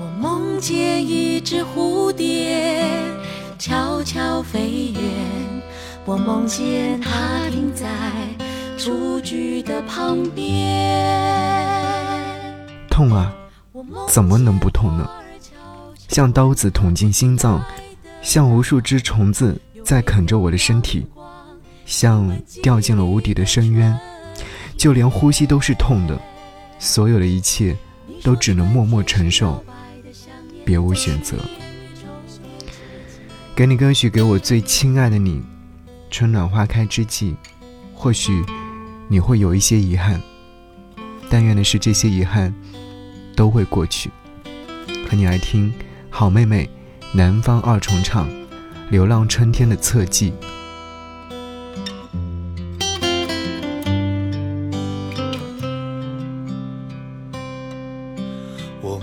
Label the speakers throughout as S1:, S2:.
S1: 我梦见一只蝴蝶悄悄飞远，我梦见它停在雏菊的旁边。
S2: 痛啊，怎么能不痛呢？像刀子捅进心脏，像无数只虫子在啃着我的身体，像掉进了无底的深渊，就连呼吸都是痛的。所有的一切，都只能默默承受，别无选择。给你歌曲，给我最亲爱的你。春暖花开之际，或许你会有一些遗憾，但愿的是这些遗憾都会过去。和你来听好妹妹南方二重唱《流浪春天》的侧记。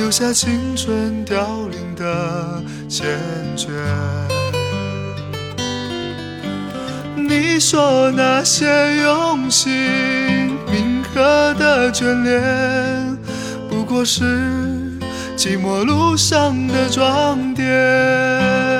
S3: 留下青春凋零的缱绻。你说那些用心铭刻的眷恋，不过是寂寞路上的装点。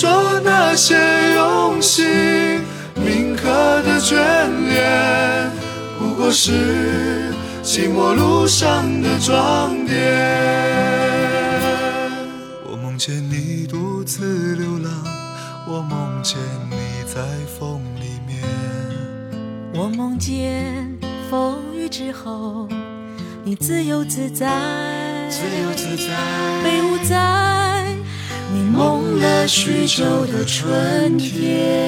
S3: 说那些用心铭刻的眷恋，不过是寂寞路上的装点。我梦见你独自流浪，我梦见你在风里面，
S1: 我梦见。风雨之后，你自由自在，
S3: 自由自在，
S1: 在你梦了许久的春天。